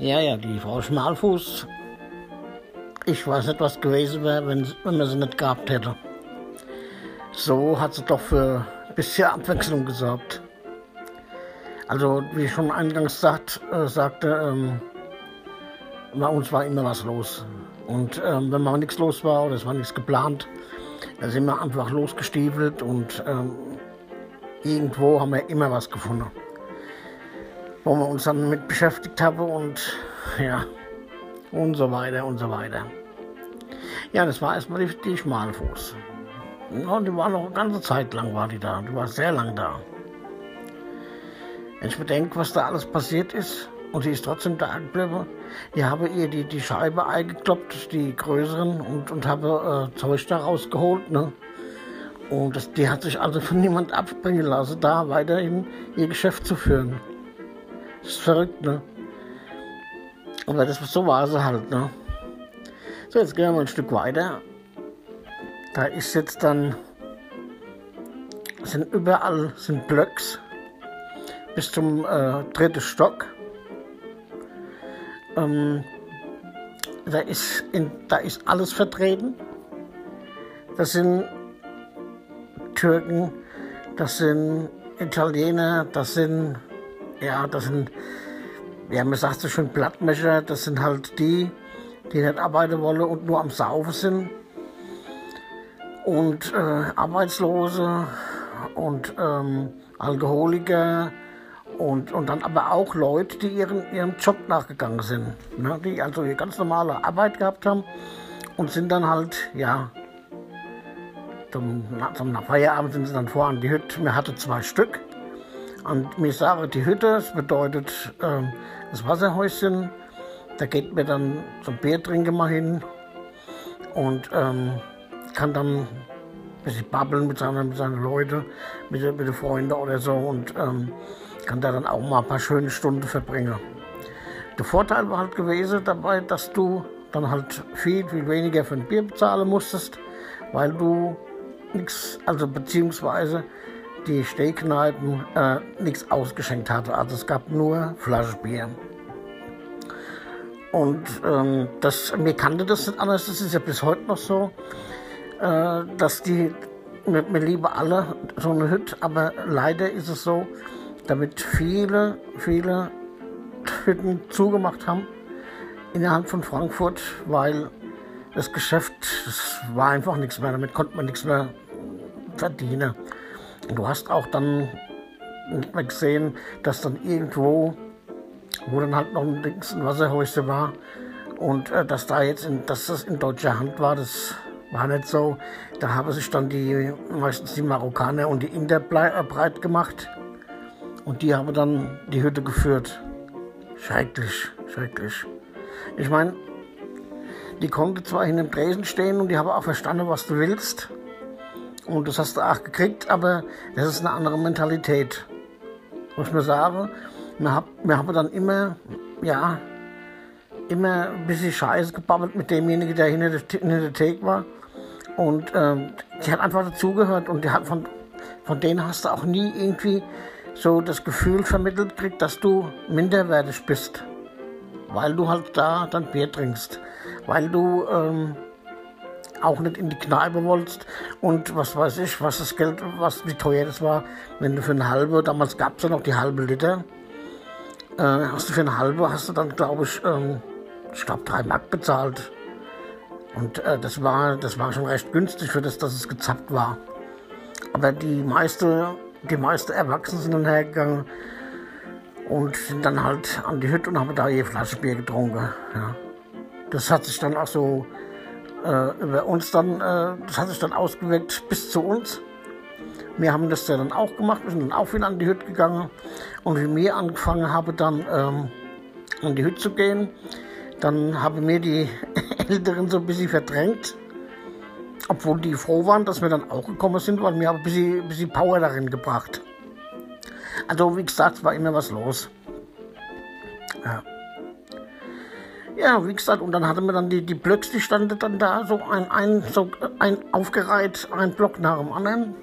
Ja, ja, die Frau Schmalfuß. Ich weiß nicht, was gewesen wäre, wenn, wenn man sie nicht gehabt hätte. So hat sie doch für ein bisschen Abwechslung gesorgt. Also, wie ich schon eingangs sagt, äh, sagte, ähm, bei uns war immer was los. Und ähm, wenn mal nichts los war oder es war nichts geplant, dann sind wir einfach losgestiefelt und ähm, irgendwo haben wir immer was gefunden wo wir uns dann mit beschäftigt haben und ja, und so weiter und so weiter. Ja, das war erstmal die, die Schmalfuß. Ja, die war noch eine ganze Zeit lang war die da, die war sehr lang da. Wenn ich bedenke, was da alles passiert ist, und sie ist trotzdem da geblieben, ich habe ihr die, die Scheibe eingekloppt, die größeren, und, und habe äh, Zeug da rausgeholt, ne? Und das, die hat sich also von niemand abbringen lassen, da weiterhin ihr Geschäft zu führen. Das ist verrückt, ne? Aber das so war sie halt, ne? So, jetzt gehen wir mal ein Stück weiter. Da ist jetzt dann, sind überall sind Blöcks bis zum äh, dritten Stock. Ähm, da, ist in, da ist alles vertreten. Das sind Türken, das sind Italiener, das sind ja, das sind, ja, man sagt so schön Blattmescher, das sind halt die, die nicht arbeiten wollen und nur am Saufen sind. Und äh, Arbeitslose und ähm, Alkoholiker und, und dann aber auch Leute, die ihren, ihrem Job nachgegangen sind. Ne? Die also ihre ganz normale Arbeit gehabt haben und sind dann halt, ja, zum, zum Feierabend sind sie dann vor an die Hütte. Wir hatten zwei Stück. Und mir sage die Hütte, das bedeutet äh, das Wasserhäuschen. Da geht mir dann zum Bier trinken mal hin und ähm, kann dann ein bisschen babbeln mit seinen, mit seinen Leuten, mit, mit den Freunden oder so und ähm, kann da dann auch mal ein paar schöne Stunden verbringen. Der Vorteil war halt gewesen dabei, dass du dann halt viel, viel weniger für ein Bier bezahlen musstest, weil du nichts, also beziehungsweise die Stehkneipen äh, nichts ausgeschenkt hatte. Also es gab nur Flaschenbier. Und ähm, das, mir kannte das nicht anders, das ist ja bis heute noch so, äh, dass die, mir, mir lieben alle so eine Hütte, aber leider ist es so, damit viele, viele Hütten zugemacht haben innerhalb von Frankfurt, weil das Geschäft, das war einfach nichts mehr, damit konnte man nichts mehr verdienen. Du hast auch dann gesehen, dass dann irgendwo, wo dann halt noch ein, Dings, ein Wasserhäuschen war, und äh, dass da jetzt, in, dass das in deutscher Hand war, das war nicht so. Da haben sich dann die, meistens die Marokkaner und die Inder äh, breit gemacht. Und die haben dann die Hütte geführt. Schrecklich, schrecklich. Ich meine, die konnte zwar in dem Tresen stehen und die haben auch verstanden, was du willst. Und das hast du auch gekriegt, aber das ist eine andere Mentalität. Muss ich mir sagen, wir haben, haben dann immer, ja, immer ein bisschen Scheiße gebabbelt mit demjenigen, der hinter der, hinter der Theke war. Und ähm, die hat einfach dazugehört und die hat von, von denen hast du auch nie irgendwie so das Gefühl vermittelt gekriegt, dass du minderwertig bist. Weil du halt da dann Bier trinkst. Weil du ähm, auch nicht in die Kneipe wolltest und was weiß ich, was das Geld, was wie teuer das war, wenn du für eine halbe, damals gab es ja noch die halbe Liter, äh, hast du für eine halbe, hast du dann glaube ich, ähm, ich glaube drei Mark bezahlt. Und äh, das war, das war schon recht günstig für das, dass es gezappt war. Aber die meiste, die meisten Erwachsenen sind dann hergegangen und sind dann halt an die Hütte und haben da ihr Flasche Bier getrunken. Ja. Das hat sich dann auch so äh, über uns dann, äh, das hat sich dann ausgewirkt bis zu uns. Wir haben das dann auch gemacht, wir sind dann auch wieder an die Hütte gegangen. Und wie wir angefangen haben, dann ähm, an die Hütte zu gehen, dann haben mir die Älteren so ein bisschen verdrängt. Obwohl die froh waren, dass wir dann auch gekommen sind, weil wir haben ein bisschen, ein bisschen Power darin gebracht. Also wie gesagt, war immer was los. Ja. Ja, wie gesagt, und dann hatten wir dann die, die Blöcks, die standen dann da, so ein, ein, so ein aufgereiht, ein Block nach dem anderen.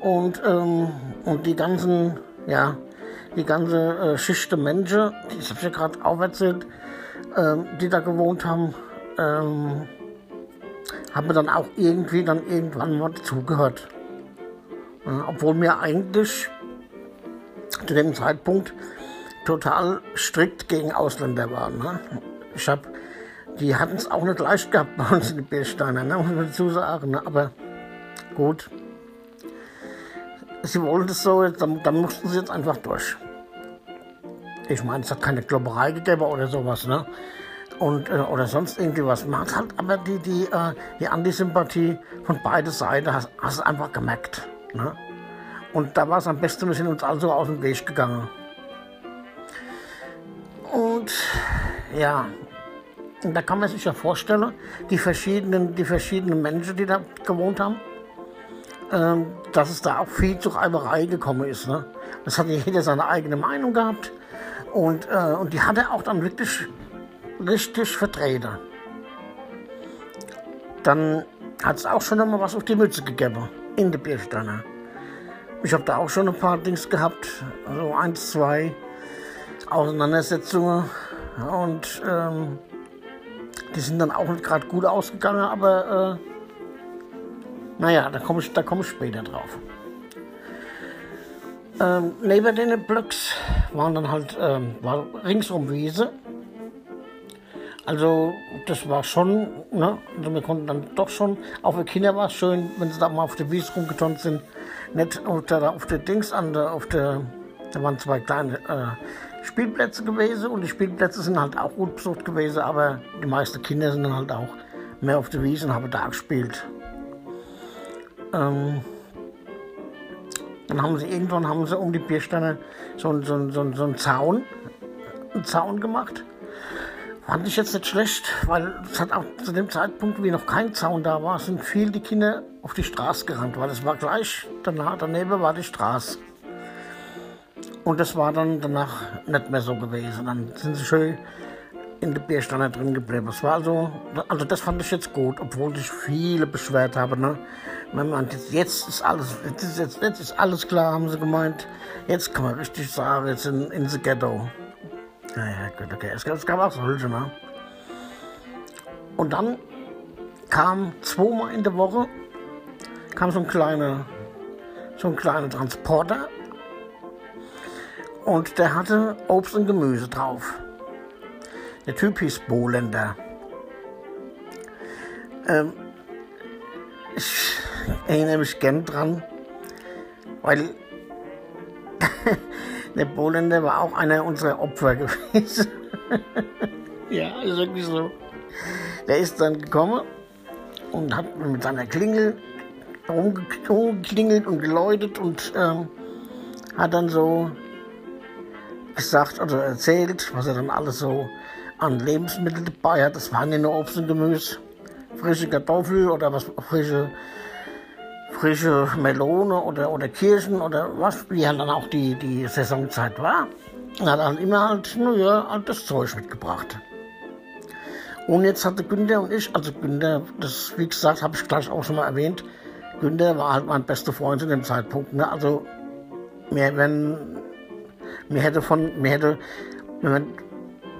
Und, ähm, und die ganzen, ja, die ganze äh, Schicht der Menschen, die ich habe gerade auch erzählt, ähm, die da gewohnt haben, ähm, haben wir dann auch irgendwie dann irgendwann mal dazugehört. Äh, obwohl wir eigentlich zu dem Zeitpunkt total strikt gegen Ausländer waren. Ne? Ich habe, die hatten es auch nicht leicht gehabt bei uns in den Biersteiner, ne? muss man dazu sagen. Ne? Aber gut, sie wollten es so, dann, dann mussten sie jetzt einfach durch. Ich meine, es hat keine Klopperei gegeben oder sowas, ne? Und, äh, oder sonst irgendwie was. Man hat halt aber die, die, äh, die Antisympathie von beiden Seiten, hast, du einfach gemerkt. Ne? Und da war es am besten, wir sind uns also aus dem Weg gegangen. Ja, da kann man sich ja vorstellen, die verschiedenen, die verschiedenen Menschen, die da gewohnt haben, ähm, dass es da auch viel zur Reiberei gekommen ist. Ne? Das hat jeder seine eigene Meinung gehabt. Und, äh, und die hat er auch dann wirklich richtig vertreten. Dann hat es auch schon einmal was auf die Mütze gegeben, in der Bierstange. Ich habe da auch schon ein paar Dings gehabt, also eins, zwei Auseinandersetzungen. Und ähm, die sind dann auch nicht gerade gut ausgegangen, aber äh, naja, da komme ich, komm ich später drauf. Ähm, neben den Blöcks waren dann halt ähm, war ringsum Wiese. Also das war schon, ne? Also wir konnten dann doch schon, auch für Kinder war es schön, wenn sie da mal auf der Wiese rumgeturnt sind. Nicht auf der, auf der Dings an der, auf der, da waren zwei kleine äh, Spielplätze gewesen und die Spielplätze sind halt auch gut besucht gewesen, aber die meisten Kinder sind dann halt auch mehr auf der Wiese und haben da gespielt. Ähm, dann haben sie irgendwann haben sie um die Biersteine so, so, so, so einen Zaun, einen Zaun gemacht. Fand ich jetzt nicht schlecht, weil es hat auch zu dem Zeitpunkt, wie noch kein Zaun da war, sind viele die Kinder auf die Straße gerannt, weil es war gleich danach, daneben war die Straße. Und das war dann danach nicht mehr so gewesen. Dann sind sie schön in der Bierstange drin geblieben. Das war also, also das fand ich jetzt gut, obwohl sich viele beschwert haben. Ne? Man meint, jetzt ist alles, jetzt ist, jetzt, jetzt ist alles klar, haben sie gemeint. Jetzt kann man richtig sagen, jetzt in, in the Ghetto. Naja, gut, okay. Es, es gab auch solche, ne? Und dann kam zweimal in der Woche kam so ein kleiner, so ein kleiner Transporter und der hatte Obst und Gemüse drauf. Der Typ hieß Bohlender. Ähm, ich erinnere mich gern dran, weil der Bohlender war auch einer unserer Opfer gewesen. ja, ist wirklich so. Der ist dann gekommen und hat mit seiner Klingel rumgeklingelt und geläutet und ähm, hat dann so gesagt oder erzählt, was er dann alles so an Lebensmitteln dabei hat. Das waren ja nur Obst und Gemüse, frische Kartoffel oder was frische frische Melone oder, oder Kirschen oder was, wie halt dann auch die, die Saisonzeit war. Und hat dann immer halt, naja, halt das Zeug mitgebracht. Und jetzt hatte Günther und ich, also Günther, das wie gesagt, habe ich gleich auch schon mal erwähnt, Günther war halt mein bester Freund zu dem Zeitpunkt. Ne? Also mir, wenn, mir hätte von, mir hätte,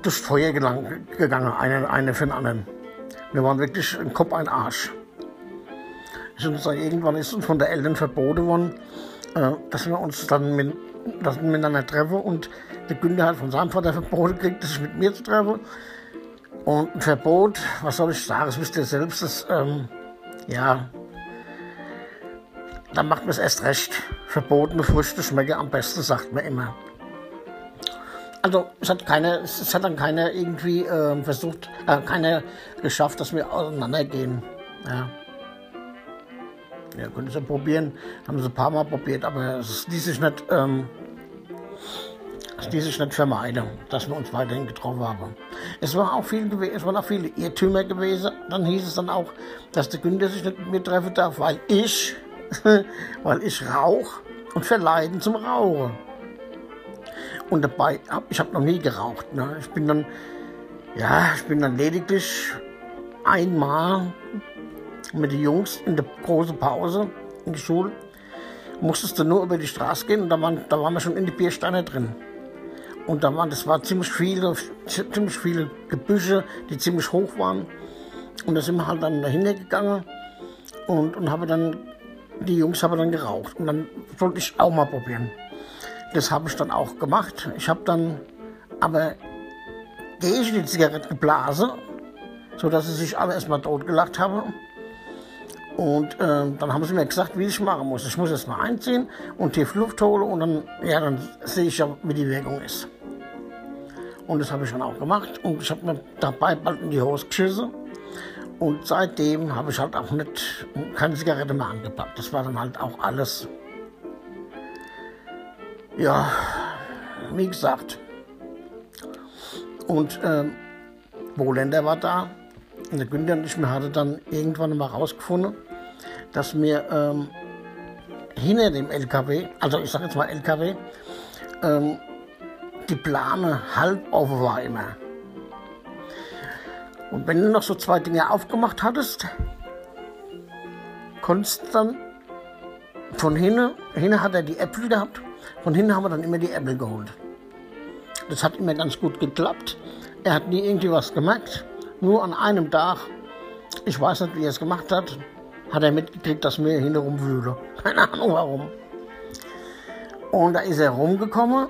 durchs Feuer gelang, gegangen, eine, eine für den anderen. Wir waren wirklich ein Kopf, ein Arsch. Ist uns dann, irgendwann ist uns von der Eltern verboten worden, äh, dass wir uns dann mit, dass wir miteinander treffen und der Günther hat von seinem Vater verboten gekriegt, sich mit mir zu treffen. Und ein Verbot, was soll ich sagen, das wisst ihr selbst, das, ähm, ja, dann macht man es erst recht. Verbotene Früchte schmecken am besten, sagt man immer. Also es hat keine, es hat dann keiner irgendwie äh, versucht, äh, keiner geschafft, dass wir auseinandergehen. Ja. Ja, können sie probieren. Haben sie ein paar Mal probiert, aber es ließ sich nicht, ähm, es ließ sich nicht vermeiden, dass wir uns weiterhin getroffen haben. Es, war auch viel, es waren auch viele Irrtümer gewesen. Dann hieß es dann auch, dass der Günther sich nicht mit mir treffen darf, weil ich weil ich rauche und verleiden zum Rauchen. Und dabei, ich habe noch nie geraucht. Ne? Ich bin dann, ja, ich bin dann lediglich einmal mit den Jungs in der großen Pause in der Schule musstest du nur über die Straße gehen und da waren, da waren wir schon in die Biersteine drin. Und da waren, das war ziemlich viele, ziemlich viele Gebüsche, die ziemlich hoch waren. Und da sind wir halt dann dahinter gegangen und, und habe dann, die Jungs haben dann geraucht. Und dann wollte ich auch mal probieren. Das habe ich dann auch gemacht. Ich habe dann aber ich die Zigarette geblasen, sodass sie sich alle erstmal totgelacht haben. Und äh, dann haben sie mir gesagt, wie ich machen muss. Ich muss erst mal einziehen und tief Luft holen und dann, ja, dann sehe ich ja, wie die Wirkung ist. Und das habe ich dann auch gemacht und ich habe mir dabei bald in die Hose geschissen. Und seitdem habe ich halt auch nicht, keine Zigarette mehr angepackt. Das war dann halt auch alles. Ja, wie gesagt. Und ähm, Wohländer war da. Und der Günther und ich, wir hatten dann irgendwann mal rausgefunden, dass wir ähm, hinter dem LKW, also ich sage jetzt mal LKW, ähm, die Plane halb offen war immer. Und wenn du noch so zwei Dinge aufgemacht hattest, konntest du dann von hinten, hinten hat er die Äpfel gehabt, von hinten haben wir dann immer die Äpfel geholt. Das hat immer ganz gut geklappt. Er hat nie irgendwie was gemerkt. Nur an einem Tag, ich weiß nicht, wie er es gemacht hat, hat er mitgekriegt, dass mir hinterrum wühle. Keine Ahnung warum. Und da ist er rumgekommen,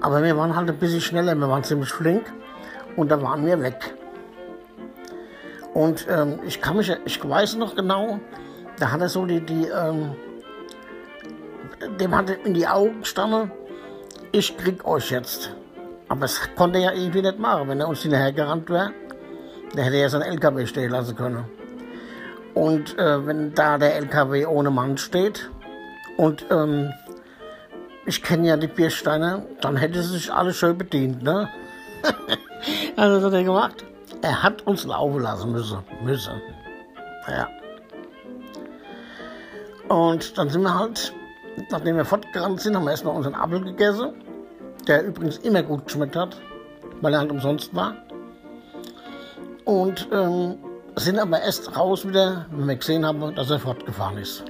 aber wir waren halt ein bisschen schneller, wir waren ziemlich flink und da waren wir weg. Und ähm, ich kann mich, ich weiß noch genau, da hat er so die, die ähm, dem hat in die Augen gestanden, ich krieg euch jetzt. Aber das konnte er ja irgendwie nicht machen, wenn er uns hinterher gerannt wäre. Der hätte ja seinen LKW stehen lassen können. Und äh, wenn da der LKW ohne Mann steht und ähm, ich kenne ja die Biersteine, dann hätte sie sich alle schön bedient, ne? also was hat er gemacht? Er hat uns laufen lassen müssen. müssen. Ja. Und dann sind wir halt, nachdem wir fortgerannt sind, haben wir erstmal unseren Apfel gegessen, der übrigens immer gut geschmeckt hat, weil er halt umsonst war. Und ähm, sind aber erst raus wieder, wenn wir gesehen haben, dass er fortgefahren ist.